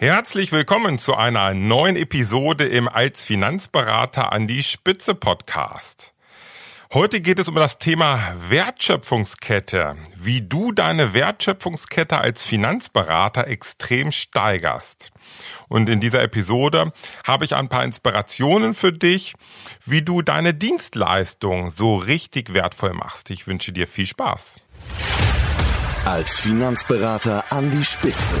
Herzlich willkommen zu einer neuen Episode im Als Finanzberater an die Spitze Podcast. Heute geht es um das Thema Wertschöpfungskette, wie du deine Wertschöpfungskette als Finanzberater extrem steigerst. Und in dieser Episode habe ich ein paar Inspirationen für dich, wie du deine Dienstleistung so richtig wertvoll machst. Ich wünsche dir viel Spaß. Als Finanzberater an die Spitze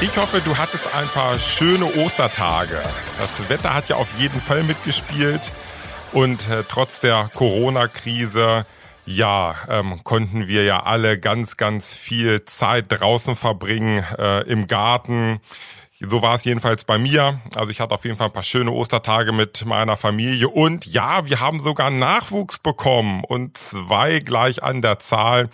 Ich hoffe, du hattest ein paar schöne Ostertage. Das Wetter hat ja auf jeden Fall mitgespielt und äh, trotz der Corona-Krise ja, ähm, konnten wir ja alle ganz, ganz viel Zeit draußen verbringen, äh, im Garten. So war es jedenfalls bei mir. Also ich hatte auf jeden Fall ein paar schöne Ostertage mit meiner Familie. Und ja, wir haben sogar Nachwuchs bekommen und zwei gleich an der Zahl.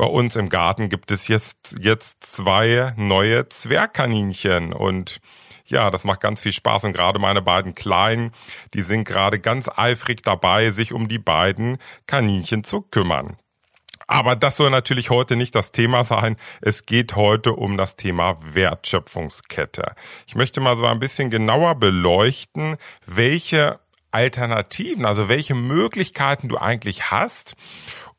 Bei uns im Garten gibt es jetzt, jetzt zwei neue Zwergkaninchen und ja, das macht ganz viel Spaß und gerade meine beiden Kleinen, die sind gerade ganz eifrig dabei, sich um die beiden Kaninchen zu kümmern. Aber das soll natürlich heute nicht das Thema sein. Es geht heute um das Thema Wertschöpfungskette. Ich möchte mal so ein bisschen genauer beleuchten, welche Alternativen, also welche Möglichkeiten du eigentlich hast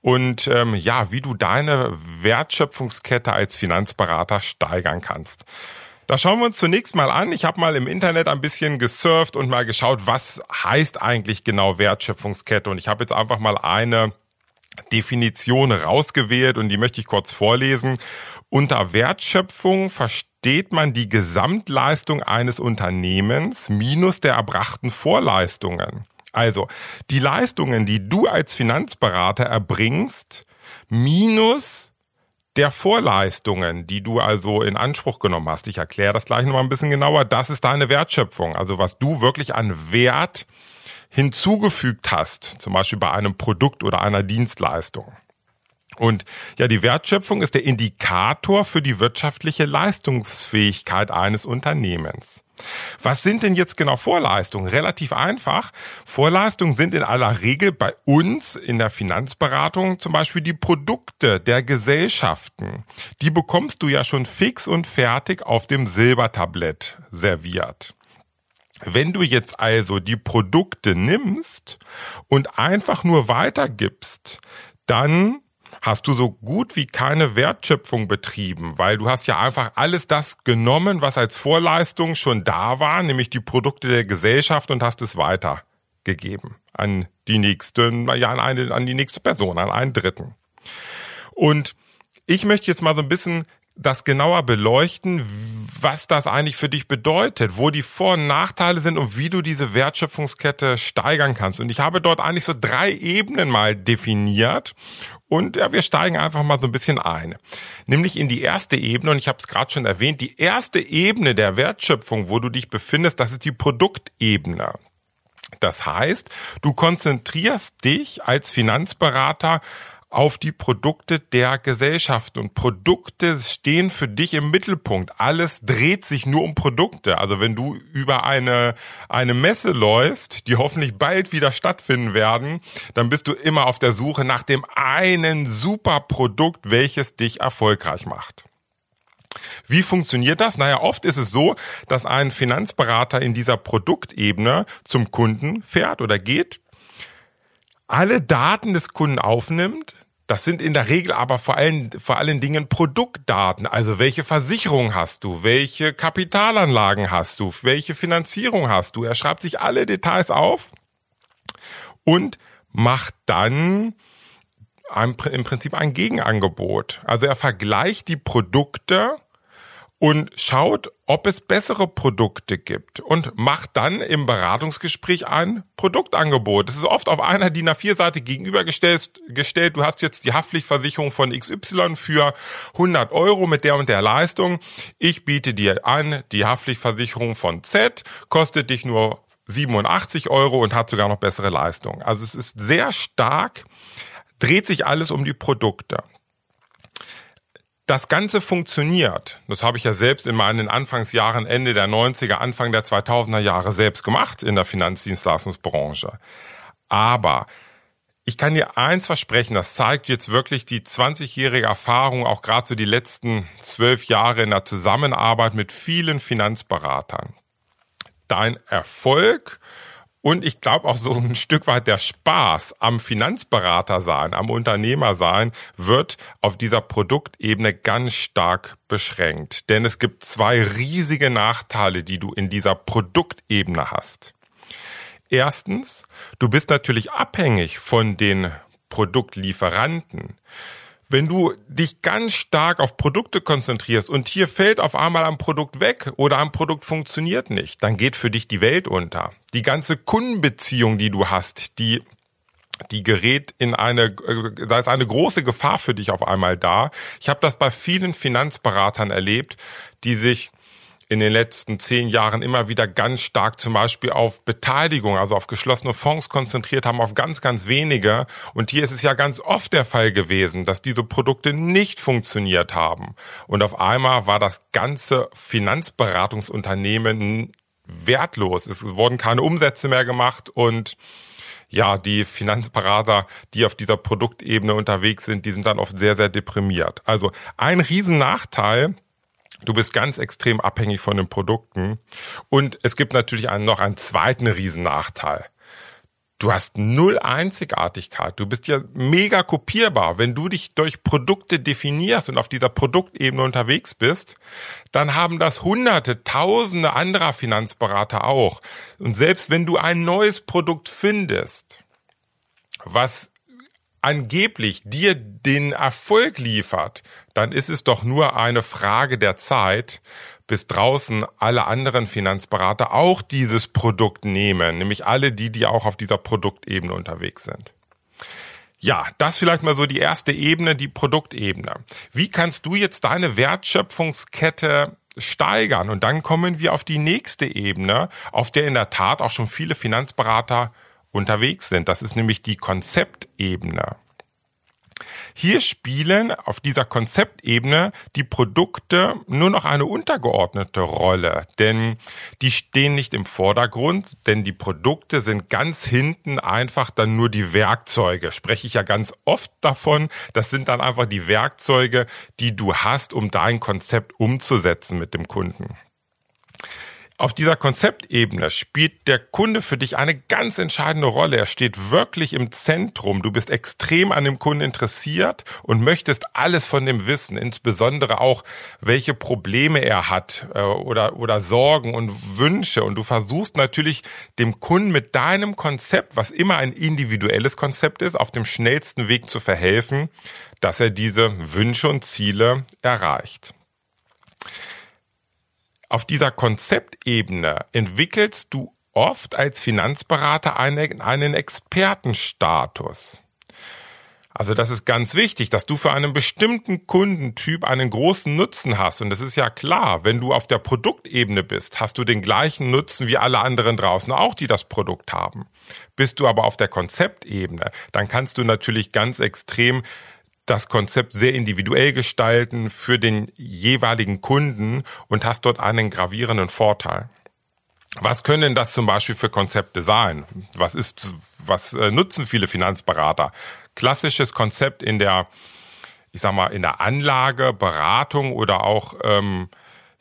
und ähm, ja, wie du deine Wertschöpfungskette als Finanzberater steigern kannst. Das schauen wir uns zunächst mal an. Ich habe mal im Internet ein bisschen gesurft und mal geschaut, was heißt eigentlich genau Wertschöpfungskette. Und ich habe jetzt einfach mal eine Definition rausgewählt und die möchte ich kurz vorlesen. Unter Wertschöpfung versteht man die Gesamtleistung eines Unternehmens minus der erbrachten Vorleistungen. Also, die Leistungen, die du als Finanzberater erbringst, minus der Vorleistungen, die du also in Anspruch genommen hast. Ich erkläre das gleich nochmal ein bisschen genauer. Das ist deine Wertschöpfung. Also was du wirklich an Wert hinzugefügt hast. Zum Beispiel bei einem Produkt oder einer Dienstleistung. Und ja, die Wertschöpfung ist der Indikator für die wirtschaftliche Leistungsfähigkeit eines Unternehmens. Was sind denn jetzt genau Vorleistungen? Relativ einfach. Vorleistungen sind in aller Regel bei uns in der Finanzberatung zum Beispiel die Produkte der Gesellschaften. Die bekommst du ja schon fix und fertig auf dem Silbertablett serviert. Wenn du jetzt also die Produkte nimmst und einfach nur weitergibst, dann hast du so gut wie keine Wertschöpfung betrieben, weil du hast ja einfach alles das genommen, was als Vorleistung schon da war, nämlich die Produkte der Gesellschaft und hast es weitergegeben an die nächste, ja, an eine, an die nächste Person, an einen Dritten. Und ich möchte jetzt mal so ein bisschen das genauer beleuchten, was das eigentlich für dich bedeutet, wo die Vor- und Nachteile sind und wie du diese Wertschöpfungskette steigern kannst. Und ich habe dort eigentlich so drei Ebenen mal definiert und ja, wir steigen einfach mal so ein bisschen ein. Nämlich in die erste Ebene, und ich habe es gerade schon erwähnt, die erste Ebene der Wertschöpfung, wo du dich befindest, das ist die Produktebene. Das heißt, du konzentrierst dich als Finanzberater auf die Produkte der Gesellschaft. Und Produkte stehen für dich im Mittelpunkt. Alles dreht sich nur um Produkte. Also wenn du über eine, eine Messe läufst, die hoffentlich bald wieder stattfinden werden, dann bist du immer auf der Suche nach dem einen super Produkt, welches dich erfolgreich macht. Wie funktioniert das? Naja, oft ist es so, dass ein Finanzberater in dieser Produktebene zum Kunden fährt oder geht, alle Daten des Kunden aufnimmt, das sind in der Regel aber vor allen, vor allen Dingen Produktdaten. Also welche Versicherung hast du? Welche Kapitalanlagen hast du? Welche Finanzierung hast du? Er schreibt sich alle Details auf und macht dann im Prinzip ein Gegenangebot. Also er vergleicht die Produkte und schaut, ob es bessere Produkte gibt und macht dann im Beratungsgespräch ein Produktangebot. Das ist oft auf einer DIN A4-Seite gegenübergestellt. Gestellt. Du hast jetzt die Haftpflichtversicherung von XY für 100 Euro mit der und der Leistung. Ich biete dir an, die Haftpflichtversicherung von Z kostet dich nur 87 Euro und hat sogar noch bessere Leistung. Also es ist sehr stark, dreht sich alles um die Produkte das Ganze funktioniert. Das habe ich ja selbst in meinen Anfangsjahren, Ende der 90er, Anfang der 2000er Jahre selbst gemacht in der Finanzdienstleistungsbranche. Aber ich kann dir eins versprechen, das zeigt jetzt wirklich die 20-jährige Erfahrung, auch gerade so die letzten zwölf Jahre in der Zusammenarbeit mit vielen Finanzberatern. Dein Erfolg und ich glaube auch so ein Stück weit der Spaß am Finanzberater sein, am Unternehmer sein, wird auf dieser Produktebene ganz stark beschränkt. Denn es gibt zwei riesige Nachteile, die du in dieser Produktebene hast. Erstens, du bist natürlich abhängig von den Produktlieferanten wenn du dich ganz stark auf Produkte konzentrierst und hier fällt auf einmal ein Produkt weg oder ein Produkt funktioniert nicht, dann geht für dich die Welt unter. Die ganze Kundenbeziehung, die du hast, die die gerät in eine, äh, da ist eine große Gefahr für dich auf einmal da. Ich habe das bei vielen Finanzberatern erlebt, die sich in den letzten zehn Jahren immer wieder ganz stark zum Beispiel auf Beteiligung, also auf geschlossene Fonds konzentriert haben, auf ganz, ganz wenige. Und hier ist es ja ganz oft der Fall gewesen, dass diese Produkte nicht funktioniert haben. Und auf einmal war das ganze Finanzberatungsunternehmen wertlos. Es wurden keine Umsätze mehr gemacht und ja, die Finanzberater, die auf dieser Produktebene unterwegs sind, die sind dann oft sehr, sehr deprimiert. Also ein Riesennachteil Du bist ganz extrem abhängig von den Produkten. Und es gibt natürlich einen, noch einen zweiten Riesennachteil. Du hast null Einzigartigkeit. Du bist ja mega kopierbar. Wenn du dich durch Produkte definierst und auf dieser Produktebene unterwegs bist, dann haben das hunderte, tausende anderer Finanzberater auch. Und selbst wenn du ein neues Produkt findest, was angeblich dir den Erfolg liefert, dann ist es doch nur eine Frage der Zeit, bis draußen alle anderen Finanzberater auch dieses Produkt nehmen, nämlich alle die, die auch auf dieser Produktebene unterwegs sind. Ja, das vielleicht mal so die erste Ebene, die Produktebene. Wie kannst du jetzt deine Wertschöpfungskette steigern? Und dann kommen wir auf die nächste Ebene, auf der in der Tat auch schon viele Finanzberater unterwegs sind. Das ist nämlich die Konzeptebene. Hier spielen auf dieser Konzeptebene die Produkte nur noch eine untergeordnete Rolle, denn die stehen nicht im Vordergrund, denn die Produkte sind ganz hinten einfach dann nur die Werkzeuge. Spreche ich ja ganz oft davon. Das sind dann einfach die Werkzeuge, die du hast, um dein Konzept umzusetzen mit dem Kunden. Auf dieser Konzeptebene spielt der Kunde für dich eine ganz entscheidende Rolle. Er steht wirklich im Zentrum. Du bist extrem an dem Kunden interessiert und möchtest alles von dem wissen, insbesondere auch, welche Probleme er hat äh, oder, oder Sorgen und Wünsche. Und du versuchst natürlich dem Kunden mit deinem Konzept, was immer ein individuelles Konzept ist, auf dem schnellsten Weg zu verhelfen, dass er diese Wünsche und Ziele erreicht. Auf dieser Konzeptebene entwickelst du oft als Finanzberater einen, einen Expertenstatus. Also das ist ganz wichtig, dass du für einen bestimmten Kundentyp einen großen Nutzen hast. Und das ist ja klar, wenn du auf der Produktebene bist, hast du den gleichen Nutzen wie alle anderen draußen auch, die das Produkt haben. Bist du aber auf der Konzeptebene, dann kannst du natürlich ganz extrem das Konzept sehr individuell gestalten für den jeweiligen Kunden und hast dort einen gravierenden Vorteil. Was können das zum Beispiel für Konzepte sein? Was ist, was äh, nutzen viele Finanzberater? Klassisches Konzept in der, ich sag mal, in der Anlage, Beratung oder auch ähm,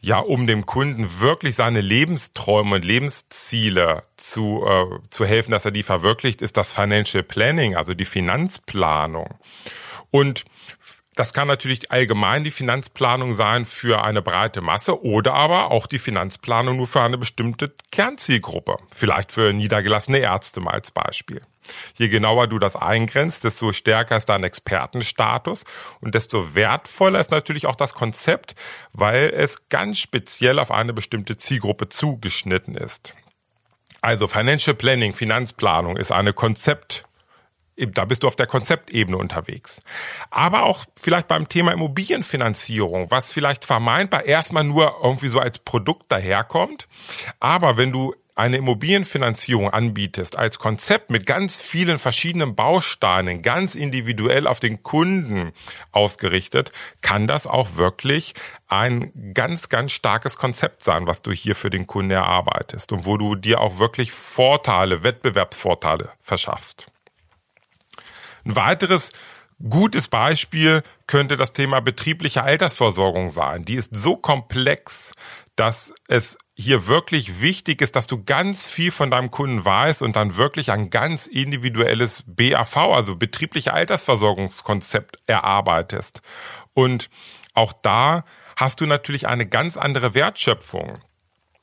ja, um dem Kunden wirklich seine Lebensträume und Lebensziele zu, äh, zu helfen, dass er die verwirklicht, ist das Financial Planning, also die Finanzplanung. Und das kann natürlich allgemein die Finanzplanung sein für eine breite Masse oder aber auch die Finanzplanung nur für eine bestimmte Kernzielgruppe. Vielleicht für niedergelassene Ärzte mal als Beispiel. Je genauer du das eingrenzt, desto stärker ist dein Expertenstatus und desto wertvoller ist natürlich auch das Konzept, weil es ganz speziell auf eine bestimmte Zielgruppe zugeschnitten ist. Also Financial Planning, Finanzplanung ist eine Konzept da bist du auf der Konzeptebene unterwegs. Aber auch vielleicht beim Thema Immobilienfinanzierung, was vielleicht vermeintbar erstmal nur irgendwie so als Produkt daherkommt. Aber wenn du eine Immobilienfinanzierung anbietest als Konzept mit ganz vielen verschiedenen Bausteinen, ganz individuell auf den Kunden ausgerichtet, kann das auch wirklich ein ganz, ganz starkes Konzept sein, was du hier für den Kunden erarbeitest und wo du dir auch wirklich Vorteile, Wettbewerbsvorteile verschaffst. Ein weiteres gutes Beispiel könnte das Thema betriebliche Altersversorgung sein. Die ist so komplex, dass es hier wirklich wichtig ist, dass du ganz viel von deinem Kunden weißt und dann wirklich ein ganz individuelles BAV, also betriebliche Altersversorgungskonzept erarbeitest. Und auch da hast du natürlich eine ganz andere Wertschöpfung.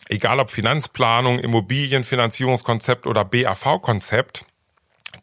Egal ob Finanzplanung, Immobilienfinanzierungskonzept oder BAV-Konzept.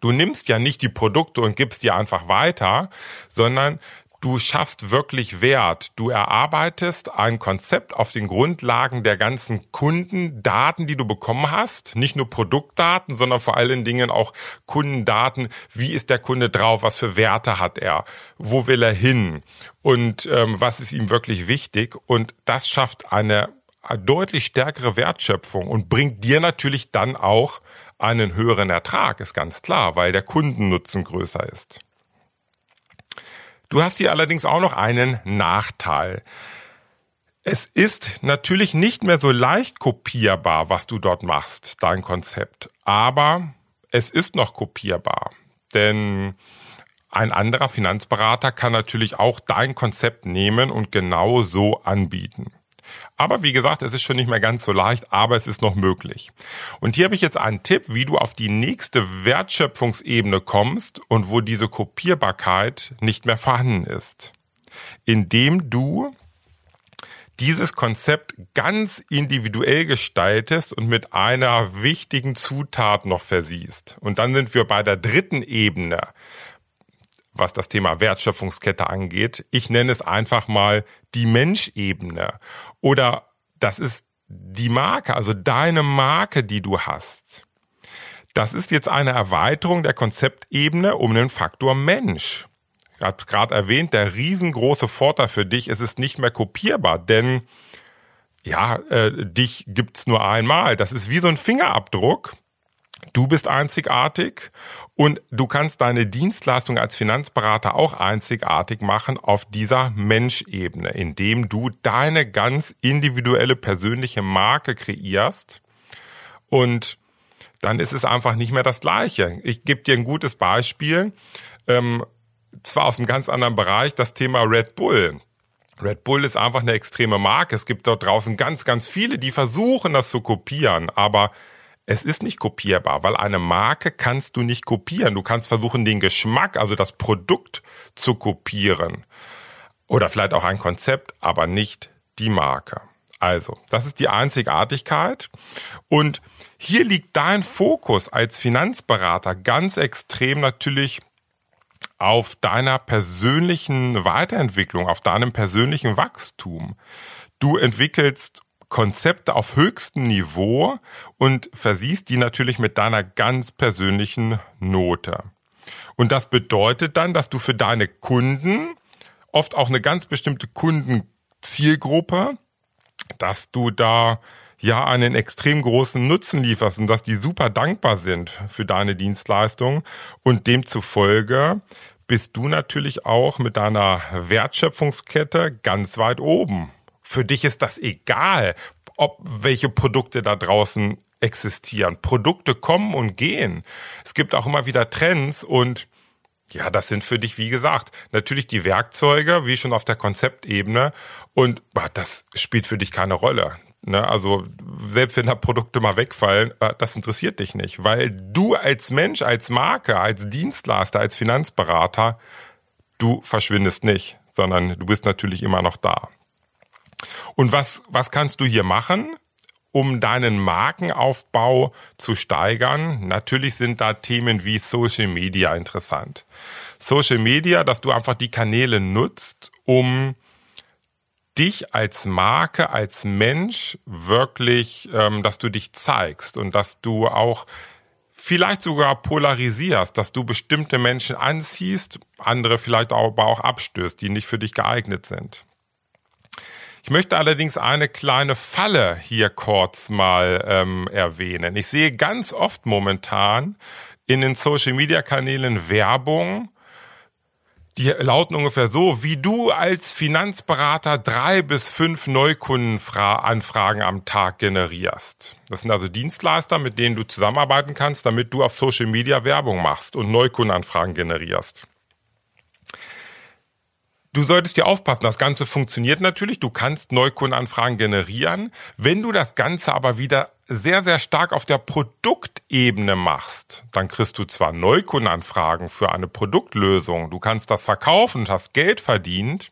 Du nimmst ja nicht die Produkte und gibst die einfach weiter, sondern du schaffst wirklich Wert. Du erarbeitest ein Konzept auf den Grundlagen der ganzen Kundendaten, die du bekommen hast. Nicht nur Produktdaten, sondern vor allen Dingen auch Kundendaten. Wie ist der Kunde drauf? Was für Werte hat er? Wo will er hin? Und ähm, was ist ihm wirklich wichtig? Und das schafft eine deutlich stärkere Wertschöpfung und bringt dir natürlich dann auch einen höheren Ertrag, ist ganz klar, weil der Kundennutzen größer ist. Du hast hier allerdings auch noch einen Nachteil. Es ist natürlich nicht mehr so leicht kopierbar, was du dort machst, dein Konzept. Aber es ist noch kopierbar. Denn ein anderer Finanzberater kann natürlich auch dein Konzept nehmen und genau so anbieten. Aber wie gesagt, es ist schon nicht mehr ganz so leicht, aber es ist noch möglich. Und hier habe ich jetzt einen Tipp, wie du auf die nächste Wertschöpfungsebene kommst und wo diese Kopierbarkeit nicht mehr vorhanden ist. Indem du dieses Konzept ganz individuell gestaltest und mit einer wichtigen Zutat noch versiehst. Und dann sind wir bei der dritten Ebene, was das Thema Wertschöpfungskette angeht. Ich nenne es einfach mal die Menschebene. Oder das ist die Marke, also deine Marke, die du hast. Das ist jetzt eine Erweiterung der Konzeptebene um den Faktor Mensch. Ich habe gerade erwähnt, der riesengroße Vorteil für dich ist es nicht mehr kopierbar, denn ja, äh, dich gibt's nur einmal. Das ist wie so ein Fingerabdruck Du bist einzigartig und du kannst deine Dienstleistung als Finanzberater auch einzigartig machen auf dieser Menschebene, indem du deine ganz individuelle persönliche Marke kreierst und dann ist es einfach nicht mehr das Gleiche. Ich gebe dir ein gutes Beispiel, ähm, zwar aus einem ganz anderen Bereich, das Thema Red Bull. Red Bull ist einfach eine extreme Marke. Es gibt dort draußen ganz, ganz viele, die versuchen, das zu kopieren, aber es ist nicht kopierbar, weil eine Marke kannst du nicht kopieren. Du kannst versuchen, den Geschmack, also das Produkt zu kopieren. Oder vielleicht auch ein Konzept, aber nicht die Marke. Also, das ist die Einzigartigkeit. Und hier liegt dein Fokus als Finanzberater ganz extrem natürlich auf deiner persönlichen Weiterentwicklung, auf deinem persönlichen Wachstum. Du entwickelst Konzepte auf höchstem Niveau und versiehst die natürlich mit deiner ganz persönlichen Note. Und das bedeutet dann, dass du für deine Kunden, oft auch eine ganz bestimmte Kundenzielgruppe, dass du da ja einen extrem großen Nutzen lieferst und dass die super dankbar sind für deine Dienstleistung und demzufolge bist du natürlich auch mit deiner Wertschöpfungskette ganz weit oben. Für dich ist das egal, ob welche Produkte da draußen existieren. Produkte kommen und gehen. Es gibt auch immer wieder Trends und ja, das sind für dich, wie gesagt, natürlich die Werkzeuge, wie schon auf der Konzeptebene. Und das spielt für dich keine Rolle. Ne? Also selbst wenn da Produkte mal wegfallen, äh, das interessiert dich nicht, weil du als Mensch, als Marke, als Dienstleister, als Finanzberater, du verschwindest nicht, sondern du bist natürlich immer noch da. Und was, was kannst du hier machen? um deinen Markenaufbau zu steigern. Natürlich sind da Themen wie Social Media interessant. Social Media, dass du einfach die Kanäle nutzt, um dich als Marke, als Mensch wirklich, ähm, dass du dich zeigst und dass du auch vielleicht sogar polarisierst, dass du bestimmte Menschen anziehst, andere vielleicht aber auch abstößt, die nicht für dich geeignet sind. Ich möchte allerdings eine kleine Falle hier kurz mal ähm, erwähnen. Ich sehe ganz oft momentan in den Social-Media-Kanälen Werbung, die lauten ungefähr so, wie du als Finanzberater drei bis fünf Neukundenanfragen am Tag generierst. Das sind also Dienstleister, mit denen du zusammenarbeiten kannst, damit du auf Social Media Werbung machst und Neukundenanfragen generierst. Du solltest dir aufpassen, das Ganze funktioniert natürlich. Du kannst Neukundenanfragen generieren. Wenn du das Ganze aber wieder sehr, sehr stark auf der Produktebene machst, dann kriegst du zwar Neukundenanfragen für eine Produktlösung, du kannst das verkaufen und hast Geld verdient,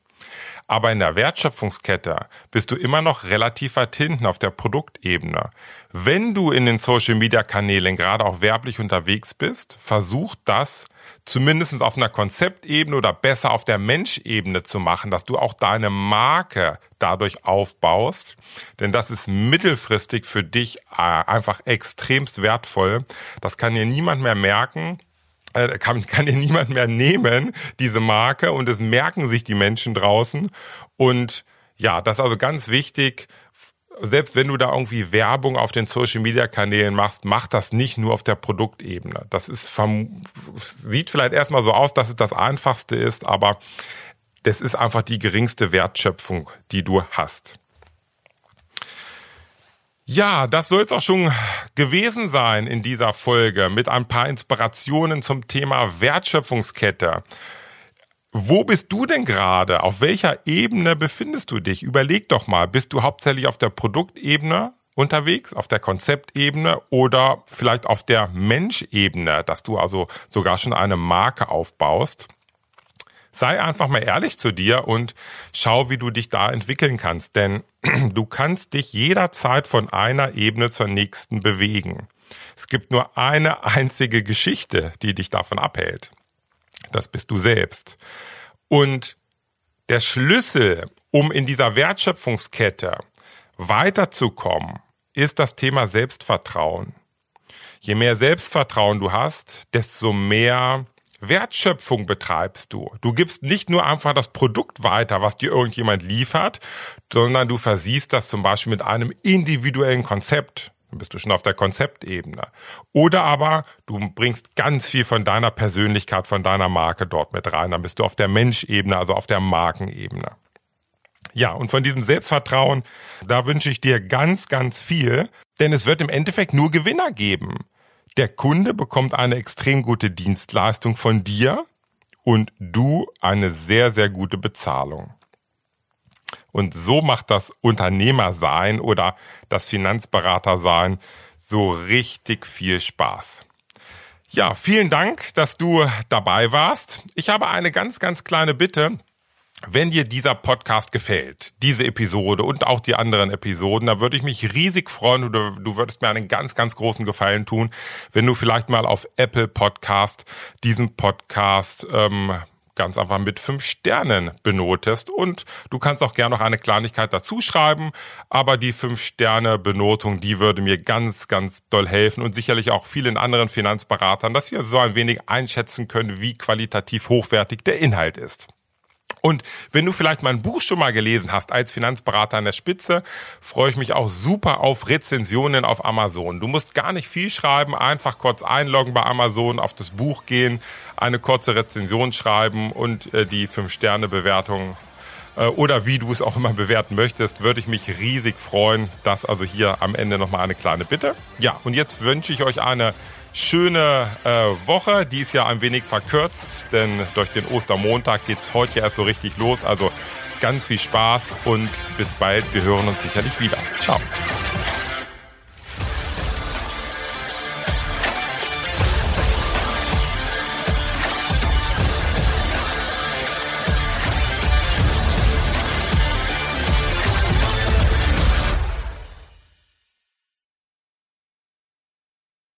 aber in der Wertschöpfungskette bist du immer noch relativ weit hinten auf der Produktebene. Wenn du in den Social Media Kanälen gerade auch werblich unterwegs bist, versuch das zumindest auf einer Konzeptebene oder besser auf der Menschebene zu machen, dass du auch deine Marke dadurch aufbaust. Denn das ist mittelfristig für dich äh, einfach extremst wertvoll. Das kann dir niemand mehr merken kann, kann dir niemand mehr nehmen, diese Marke, und es merken sich die Menschen draußen. Und ja, das ist also ganz wichtig, selbst wenn du da irgendwie Werbung auf den Social Media Kanälen machst, mach das nicht nur auf der Produktebene. Das ist sieht vielleicht erstmal so aus, dass es das einfachste ist, aber das ist einfach die geringste Wertschöpfung, die du hast. Ja, das soll es auch schon gewesen sein in dieser Folge mit ein paar Inspirationen zum Thema Wertschöpfungskette. Wo bist du denn gerade? Auf welcher Ebene befindest du dich? Überleg doch mal, bist du hauptsächlich auf der Produktebene unterwegs, auf der Konzeptebene oder vielleicht auf der Menschebene, dass du also sogar schon eine Marke aufbaust? Sei einfach mal ehrlich zu dir und schau, wie du dich da entwickeln kannst, denn du kannst dich jederzeit von einer Ebene zur nächsten bewegen. Es gibt nur eine einzige Geschichte, die dich davon abhält das bist du selbst. Und der Schlüssel, um in dieser Wertschöpfungskette weiterzukommen, ist das Thema Selbstvertrauen. Je mehr Selbstvertrauen du hast, desto mehr Wertschöpfung betreibst du. Du gibst nicht nur einfach das Produkt weiter, was dir irgendjemand liefert, sondern du versiehst das zum Beispiel mit einem individuellen Konzept. Dann bist du schon auf der Konzeptebene. Oder aber du bringst ganz viel von deiner Persönlichkeit, von deiner Marke dort mit rein. Dann bist du auf der Menschebene, also auf der Markenebene. Ja, und von diesem Selbstvertrauen, da wünsche ich dir ganz, ganz viel, denn es wird im Endeffekt nur Gewinner geben. Der Kunde bekommt eine extrem gute Dienstleistung von dir und du eine sehr, sehr gute Bezahlung. Und so macht das Unternehmersein oder das Finanzberatersein so richtig viel Spaß. Ja, vielen Dank, dass du dabei warst. Ich habe eine ganz, ganz kleine Bitte. Wenn dir dieser Podcast gefällt, diese Episode und auch die anderen Episoden, da würde ich mich riesig freuen oder du würdest mir einen ganz, ganz großen Gefallen tun, wenn du vielleicht mal auf Apple Podcast diesen Podcast ähm, ganz einfach mit fünf Sternen benotest. Und du kannst auch gerne noch eine Kleinigkeit dazu schreiben, aber die fünf Sterne Benotung, die würde mir ganz, ganz doll helfen und sicherlich auch vielen anderen Finanzberatern, dass wir so ein wenig einschätzen können, wie qualitativ hochwertig der Inhalt ist. Und wenn du vielleicht mein Buch schon mal gelesen hast als Finanzberater an der Spitze, freue ich mich auch super auf Rezensionen auf Amazon. Du musst gar nicht viel schreiben, einfach kurz einloggen bei Amazon, auf das Buch gehen, eine kurze Rezension schreiben und äh, die 5-Sterne-Bewertung äh, oder wie du es auch immer bewerten möchtest, würde ich mich riesig freuen. Das also hier am Ende nochmal eine kleine Bitte. Ja, und jetzt wünsche ich euch eine schöne äh, Woche. Die ist ja ein wenig verkürzt, denn durch den Ostermontag geht es heute erst so richtig los. Also ganz viel Spaß und bis bald. Wir hören uns sicherlich wieder. Ciao.